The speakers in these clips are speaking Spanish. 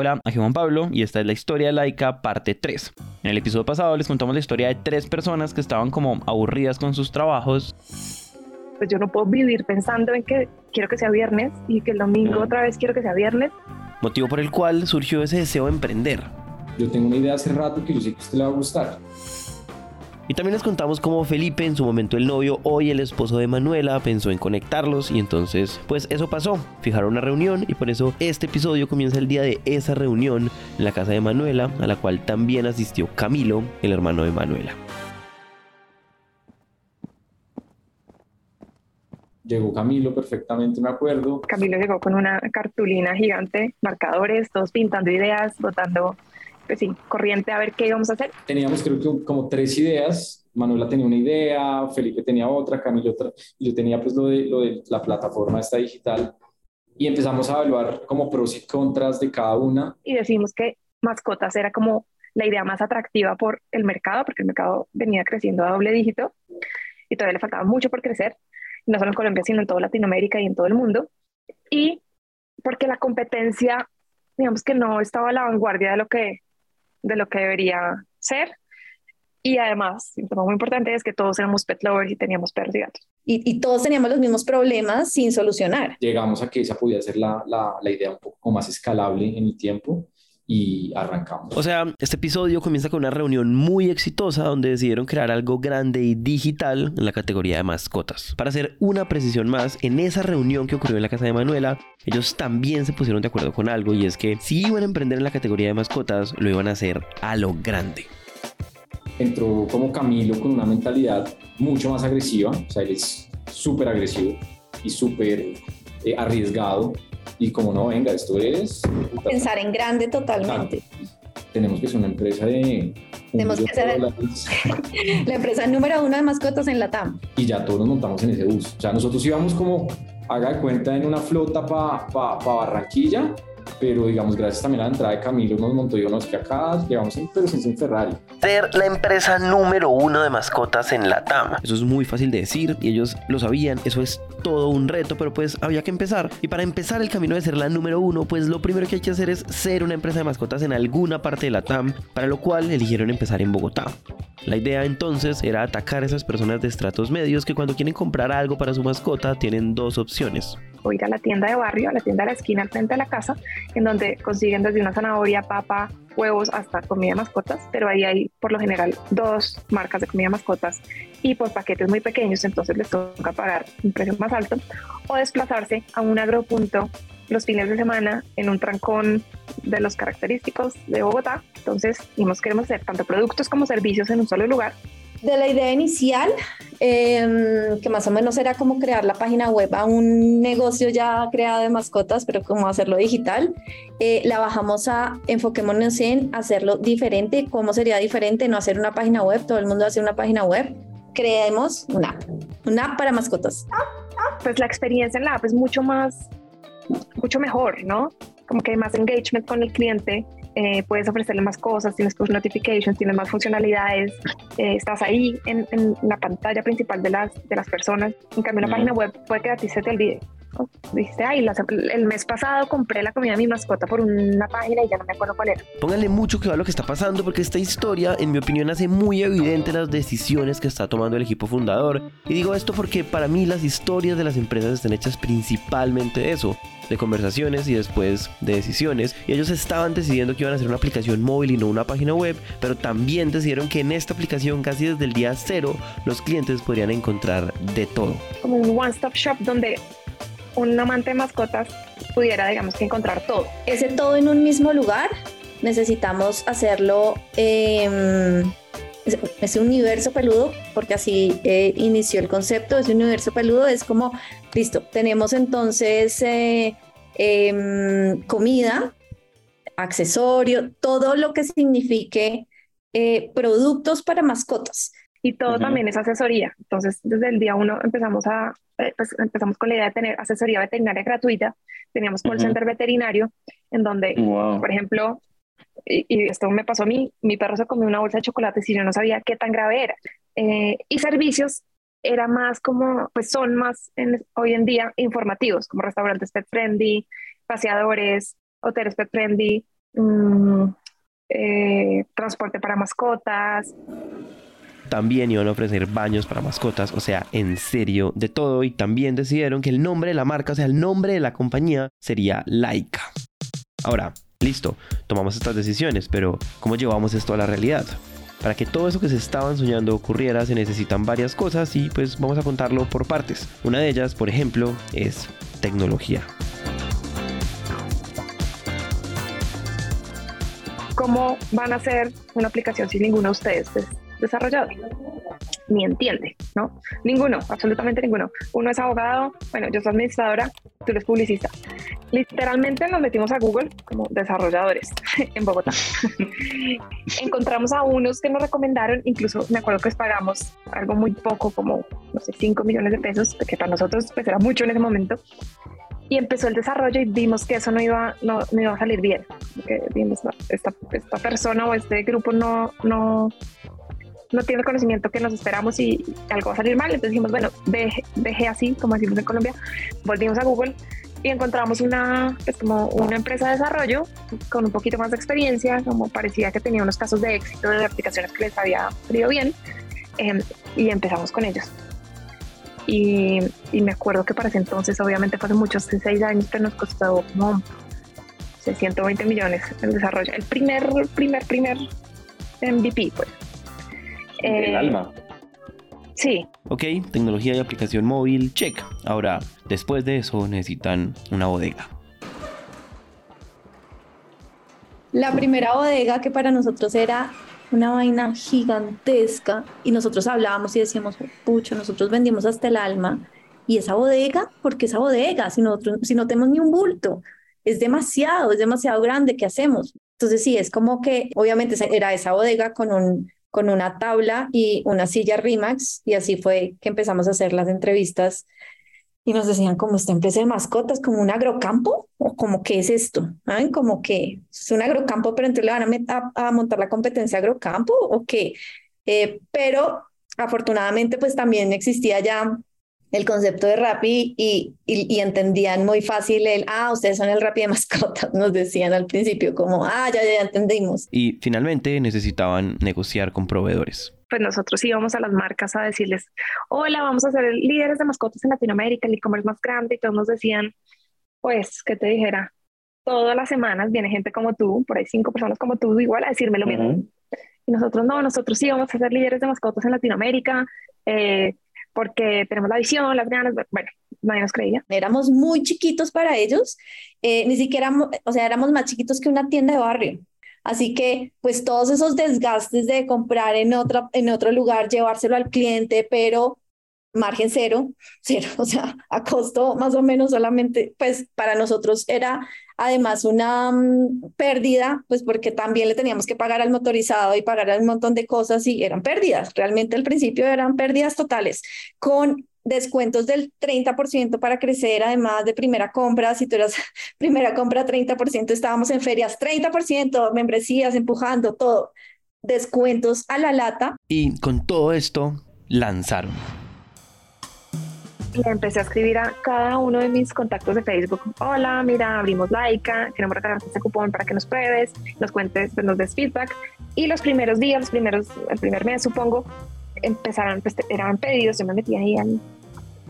Hola, aquí Juan Pablo y esta es la historia de Laika parte 3. En el episodio pasado les contamos la historia de tres personas que estaban como aburridas con sus trabajos. Pues yo no puedo vivir pensando en que quiero que sea viernes y que el domingo otra vez quiero que sea viernes. Motivo por el cual surgió ese deseo de emprender. Yo tengo una idea hace rato que yo sé que a usted le va a gustar. Y también les contamos cómo Felipe, en su momento el novio, hoy el esposo de Manuela, pensó en conectarlos y entonces, pues eso pasó. Fijaron una reunión y por eso este episodio comienza el día de esa reunión en la casa de Manuela, a la cual también asistió Camilo, el hermano de Manuela. Llegó Camilo perfectamente, me acuerdo. Camilo llegó con una cartulina gigante, marcadores, todos pintando ideas, botando pues sí, corriente a ver qué íbamos a hacer. Teníamos creo que como tres ideas. Manuela tenía una idea, Felipe tenía otra, Camilo otra, y yo tenía pues lo de, lo de la plataforma esta digital. Y empezamos a evaluar como pros y contras de cada una. Y decimos que mascotas era como la idea más atractiva por el mercado, porque el mercado venía creciendo a doble dígito y todavía le faltaba mucho por crecer, no solo en Colombia, sino en toda Latinoamérica y en todo el mundo. Y porque la competencia, digamos que no estaba a la vanguardia de lo que de lo que debería ser. Y además, un tema muy importante es que todos éramos pet lovers y teníamos perros y gatos. Y, todos teníamos los mismos problemas sin solucionar. Llegamos a que esa podía ser la, la, la idea un poco más escalable en el tiempo y arrancamos. O sea, este episodio comienza con una reunión muy exitosa donde decidieron crear algo grande y digital en la categoría de mascotas. Para hacer una precisión más, en esa reunión que ocurrió en la casa de Manuela, ellos también se pusieron de acuerdo con algo y es que si iban a emprender en la categoría de mascotas, lo iban a hacer a lo grande. Entró como Camilo con una mentalidad mucho más agresiva, o sea, él es súper agresivo y súper eh, arriesgado y como no, venga, esto es... Pensar en grande totalmente. Tenemos que ser una empresa de... Tenemos que ser la empresa número uno de mascotas en la TAM. Y ya todos nos montamos en ese bus. O sea, nosotros íbamos como, haga de cuenta, en una flota para pa, pa Barranquilla pero digamos, gracias también a la entrada de Camilo nos montó y unos que acá llevamos en, pero sin Ferrari. Ser la empresa número uno de mascotas en la TAM. Eso es muy fácil de decir y ellos lo sabían, eso es todo un reto, pero pues había que empezar. Y para empezar el camino de ser la número uno, pues lo primero que hay que hacer es ser una empresa de mascotas en alguna parte de la TAM, para lo cual eligieron empezar en Bogotá. La idea entonces era atacar a esas personas de estratos medios que cuando quieren comprar algo para su mascota tienen dos opciones o ir a la tienda de barrio, a la tienda de la esquina al frente de la casa, en donde consiguen desde una zanahoria, papa, huevos hasta comida de mascotas, pero ahí hay por lo general dos marcas de comida de mascotas y por paquetes muy pequeños, entonces les toca pagar un precio más alto, o desplazarse a un agropunto los fines de semana en un trancón de los característicos de Bogotá. Entonces, dijimos queremos hacer tanto productos como servicios en un solo lugar de la idea inicial, em, que más o menos era como crear la página web a un negocio ya creado de mascotas, pero como hacerlo digital, eh, la bajamos a enfoquémonos en hacerlo diferente. ¿Cómo sería diferente? No hacer una página web, todo el mundo hace una página web. Creemos una app, una app para mascotas. Pues la experiencia en la app es mucho más, mucho mejor, ¿no? Como que hay más engagement con el cliente eh, puedes ofrecerle más cosas, tienes tus notifications, tienes más funcionalidades, eh, estás ahí en, la pantalla principal de las, de las personas. En cambio, una página web puede que a ti se te olvide. Dijiste, ay, el mes pasado compré la comida de mi mascota por una página y ya no me acuerdo cuál era. Pónganle mucho que a lo que está pasando porque esta historia, en mi opinión, hace muy evidente las decisiones que está tomando el equipo fundador. Y digo esto porque para mí las historias de las empresas están hechas principalmente de eso de conversaciones y después de decisiones. Y ellos estaban decidiendo que iban a hacer una aplicación móvil y no una página web, pero también decidieron que en esta aplicación casi desde el día cero los clientes podrían encontrar de todo. Como un one-stop shop donde un amante de mascotas pudiera, digamos, que encontrar todo. Ese todo en un mismo lugar, necesitamos hacerlo... Eh, ese universo peludo, porque así eh, inició el concepto, ese universo peludo es como, listo, tenemos entonces eh, em, comida, accesorio, todo lo que signifique eh, productos para mascotas. Y todo también es asesoría. Entonces, desde el día uno empezamos, a, pues, empezamos con la idea de tener asesoría veterinaria gratuita. Teníamos call center veterinario, en donde, por ejemplo, y, esto me pasó a mí, mi perro se comió una bolsa de chocolate y yo no sabía qué tan grave era. Eh, y servicios era más como, pues son más hoy en día informativos, como restaurantes pet friendly, paseadores, hoteles pet friendly, mm, eh, transporte para mascotas. También iban a ofrecer baños para mascotas, o sea, en serio, de todo. Y también decidieron que el nombre de la marca, o sea, el nombre de la compañía sería Laika. Ahora, listo, tomamos estas decisiones, pero ¿cómo llevamos esto a la realidad? Para que todo eso que se estaban soñando ocurriera se necesitan varias cosas y pues vamos a contarlo por partes. Una de ellas, por ejemplo, es tecnología. ¿Cómo van a hacer una aplicación si ninguno de ustedes es desarrollador? Ni entiende, ¿no? Ninguno, absolutamente ninguno. Uno es abogado, bueno, yo soy administradora, tú eres publicista. Literalmente nos metimos a Google como desarrolladores en Bogotá. Encontramos a unos que nos recomendaron, incluso me acuerdo que pagamos algo muy poco, como, no sé, 5 millones de pesos, que para nosotros pues era mucho en ese momento y empezó el desarrollo y vimos que eso no iba, no, no iba a salir bien. Que vimos, esta, esta, persona o este grupo no, no, no tiene el conocimiento que nos esperamos y algo va a salir mal. Entonces dijimos, bueno, deje así, como decimos en Colombia. Volvimos a Google y encontramos una, pues como una empresa de desarrollo con un poquito más de experiencia, como parecía que tenía unos casos de éxito de aplicaciones que les había salido bien, eh, y empezamos con ellos. Y, me acuerdo que para ese entonces, obviamente fue hace muchos, seis años, pero nos costó como 120 millones el desarrollo. El primer, primer, primer MVP, pues. El eh, alma. Sí. Ok, tecnología y aplicación móvil, check. Ahora, después de eso necesitan una bodega. La primera bodega que para nosotros era una vaina gigantesca y nosotros hablábamos y decíamos, pucha, nosotros vendimos hasta el alma y esa bodega, porque esa bodega, si, nosotros, si no tenemos ni un bulto, es demasiado, es demasiado grande, ¿qué hacemos? Entonces sí, es como que obviamente era esa bodega con, un, con una tabla y una silla Rimax y así fue que empezamos a hacer las entrevistas y nos decían como esta empresa de mascotas, como un agrocampo, o como qué es esto, ¿saben? Como que es un agrocampo, pero entonces le van a, a, montar la competencia agrocampo o qué. Eh, pero afortunadamente pues también existía ya el concepto de Rappi y, y, y, entendían muy fácil el, ah, ustedes son el Rappi de mascotas, nos decían al principio como, ah, ya, ya entendimos. Y finalmente necesitaban negociar con proveedores pues nosotros íbamos a las marcas a decirles, hola, vamos a ser líderes de mascotas en Latinoamérica, el e-commerce más grande, y todos nos decían, pues, que te dijera, todas las semanas viene gente como tú, por ahí cinco personas como tú, igual a decirme lo mismo. Y nosotros no, nosotros sí vamos a ser líderes de mascotas en Latinoamérica, eh, porque tenemos la visión, las ganas, bueno, nadie nos creía. Éramos muy chiquitos para ellos, eh, ni siquiera, o sea, éramos más chiquitos que una tienda de barrio. Así que, pues todos esos desgastes de comprar en, otra, en otro lugar, llevárselo al cliente, pero margen cero, cero, o sea, a costo más o menos solamente, pues para nosotros era además una mm, pérdida, pues porque también le teníamos que pagar al motorizado y pagar un montón de cosas y eran pérdidas, realmente al principio eran pérdidas totales, con descuentos del 30% para crecer, además de primera compra, si tú eras primera compra 30%, estábamos en ferias 30%, membresías, empujando todo, descuentos a la lata. Y con todo esto lanzaron. Empecé a escribir a cada uno de mis contactos de Facebook. Hola, mira, abrimos Laika, queremos regalarte este cupón para que nos pruebes, nos cuentes, pues, nos des feedback. Y los primeros días, los primeros, el primer mes, supongo, empezaron, pues, eran pedidos, yo me metía ahí al,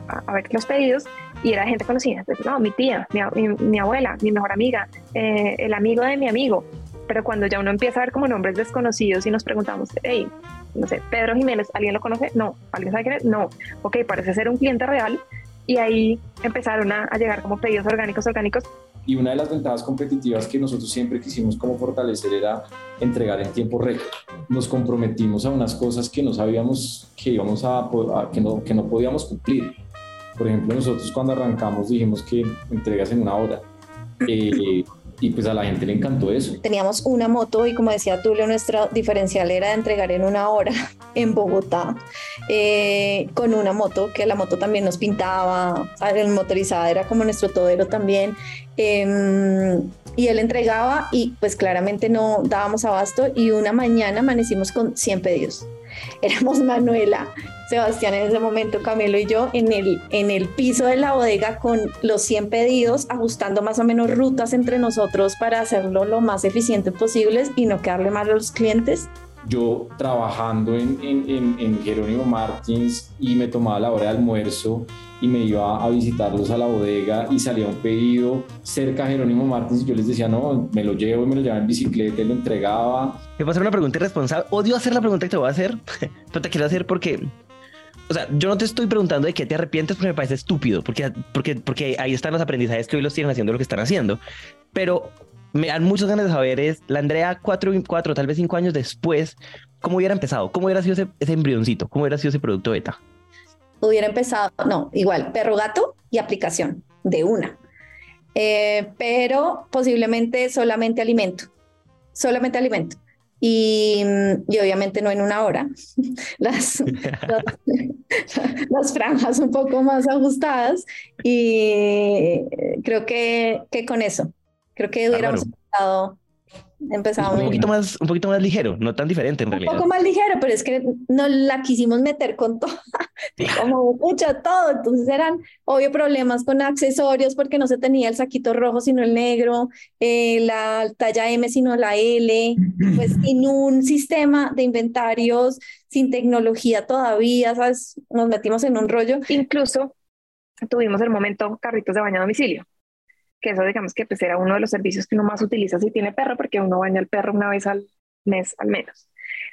a, ver los pedidos y era gente conocida. Entonces, no, mi tía, mi, mi, abuela, mi mejor amiga, eh, el amigo de mi amigo. Pero cuando ya uno empieza a ver como nombres desconocidos y nos preguntamos, hey, no sé, Pedro Jiménez, ¿alguien lo conoce? No. ¿Alguien sabe quién es? No. Ok, parece ser un cliente real. Y ahí empezaron a, a llegar como pedidos orgánicos, orgánicos. Y una de las ventajas competitivas que nosotros siempre quisimos como fortalecer era entregar en tiempo récord. Nos comprometimos a unas cosas que no sabíamos que íbamos a, a que, no, que no podíamos cumplir por ejemplo, nosotros cuando arrancamos dijimos que entregas en una hora. Eh, y pues a la gente le encantó eso. Teníamos una moto y como decía Tulio, nuestro diferencial era entregar en una hora en Bogotá eh, con una moto, que la moto también nos pintaba, el motorizada era como nuestro todero también. Em, y él entregaba y pues claramente no dábamos abasto y una mañana amanecimos con 100 pedidos. Éramos Manuela, Sebastián en ese momento, Camilo y yo en el, en el piso de la bodega con los 100 pedidos, ajustando más o menos rutas entre nosotros para hacerlo lo más eficiente posible y no quedarle mal a los clientes yo trabajando en, en, en, Jerónimo Martins y me tomaba la hora de almuerzo y me iba a visitarlos a la bodega y salía un pedido cerca de Jerónimo Martins y yo les decía, no, me lo llevo y me lo llevaba en bicicleta y lo entregaba. Me va a hacer una pregunta irresponsable. Odio hacer la pregunta que te voy a hacer, pero te quiero hacer porque... O sea, yo no te estoy preguntando de qué te arrepientes porque me parece estúpido, porque, porque, porque ahí están los aprendizajes que hoy los tienen haciendo lo que están haciendo. Pero me dan muchas ganas de saber es la Andrea cuatro, cuatro, tal vez cinco años después, ¿cómo hubiera empezado? ¿Cómo hubiera sido ese, ese embrioncito? ¿Cómo hubiera sido ese producto beta? Hubiera empezado, no, igual, perro gato y aplicación de una. Eh, pero posiblemente solamente alimento, solamente alimento. Y, y, obviamente no en una hora, las, las, franjas un poco más ajustadas y creo que, que con eso, Creo que hubiéramos empezado, empezado un poquito más un poquito más ligero no tan diferente en realidad. un poco más ligero pero es que no la quisimos meter con todo como mucho todo. Entonces eran obvio problemas con accesorios porque no se tenía el saquito rojo sino el negro eh, la talla M sino la L. Pues sin un sistema de inventarios sin tecnología todavía sabes nos metimos en un rollo. Incluso tuvimos el momento carritos de baño a domicilio que eso digamos que pues era uno de los servicios que uno más utiliza si tiene perro, porque uno baña al perro una vez al mes al menos.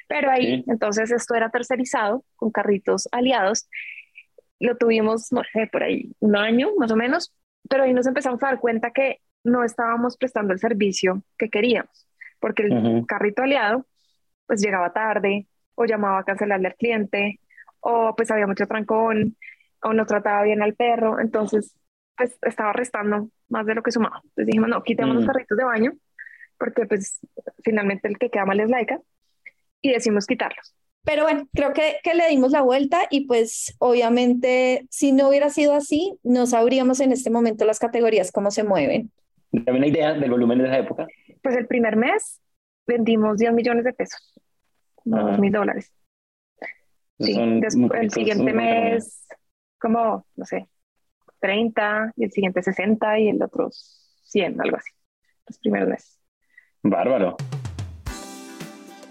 Pero ahí, entonces esto era tercerizado con carritos aliados. Lo tuvimos, no sé, por ahí un año más o menos, pero ahí nos empezamos a dar cuenta que no estábamos prestando el servicio que queríamos, porque el carrito aliado pues llegaba tarde o llamaba a cancelarle al cliente o pues había mucho trancón o no trataba bien al perro, entonces pues estaba restando más de lo que sumaba. Entonces dijimos, no, quitemos los mm. carritos de baño, porque pues finalmente el que queda mal es laica, y decimos quitarlos. Pero bueno, creo que, que le dimos la vuelta y pues obviamente si no hubiera sido así, no sabríamos en este momento las categorías cómo se mueven. ¿Dame una idea del volumen de esa época? Pues el primer mes vendimos 10 millones de pesos, como 2 mil dólares. Sí, el siguiente mes, como, no sé, 30 y el siguiente 60 y el otro 100, algo así, los primeros meses. Bárbaro.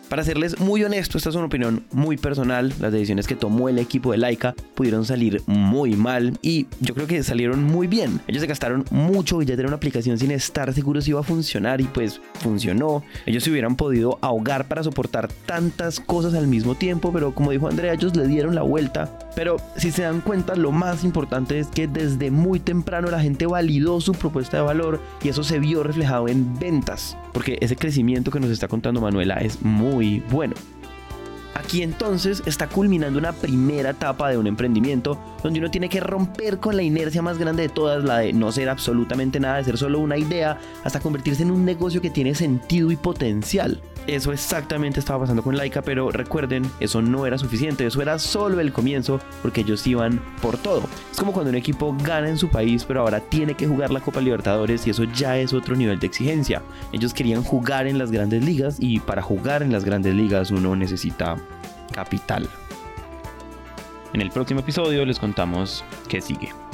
Para serles muy honesto, esta es una opinión muy personal. Las decisiones que tomó el equipo de Laika pudieron salir muy mal y yo creo que salieron muy bien. Ellos se gastaron mucho y ya tener una aplicación sin estar seguros si iba a funcionar y pues funcionó. Ellos se hubieran podido ahogar para soportar tantas cosas al mismo tiempo, pero como dijo Andrea, ellos le dieron la vuelta. Pero si se dan cuenta, lo más importante es que desde muy temprano la gente validó su propuesta de valor y eso se vio reflejado en ventas, porque ese crecimiento que nos está contando Manuela es muy bueno. Aquí entonces está culminando una primera etapa de un emprendimiento donde uno tiene que romper con la inercia más grande de todas, la de no ser absolutamente nada, de ser solo una idea, hasta convertirse en un negocio que tiene sentido y potencial. Eso exactamente estaba pasando con Laika, pero recuerden, eso no era suficiente, eso era solo el comienzo, porque ellos iban por todo. Es como cuando un equipo gana en su país, pero ahora tiene que jugar la Copa Libertadores y eso ya es otro nivel de exigencia. Ellos querían jugar en las grandes ligas y para jugar en las grandes ligas uno necesita capital. En el próximo episodio les contamos qué sigue.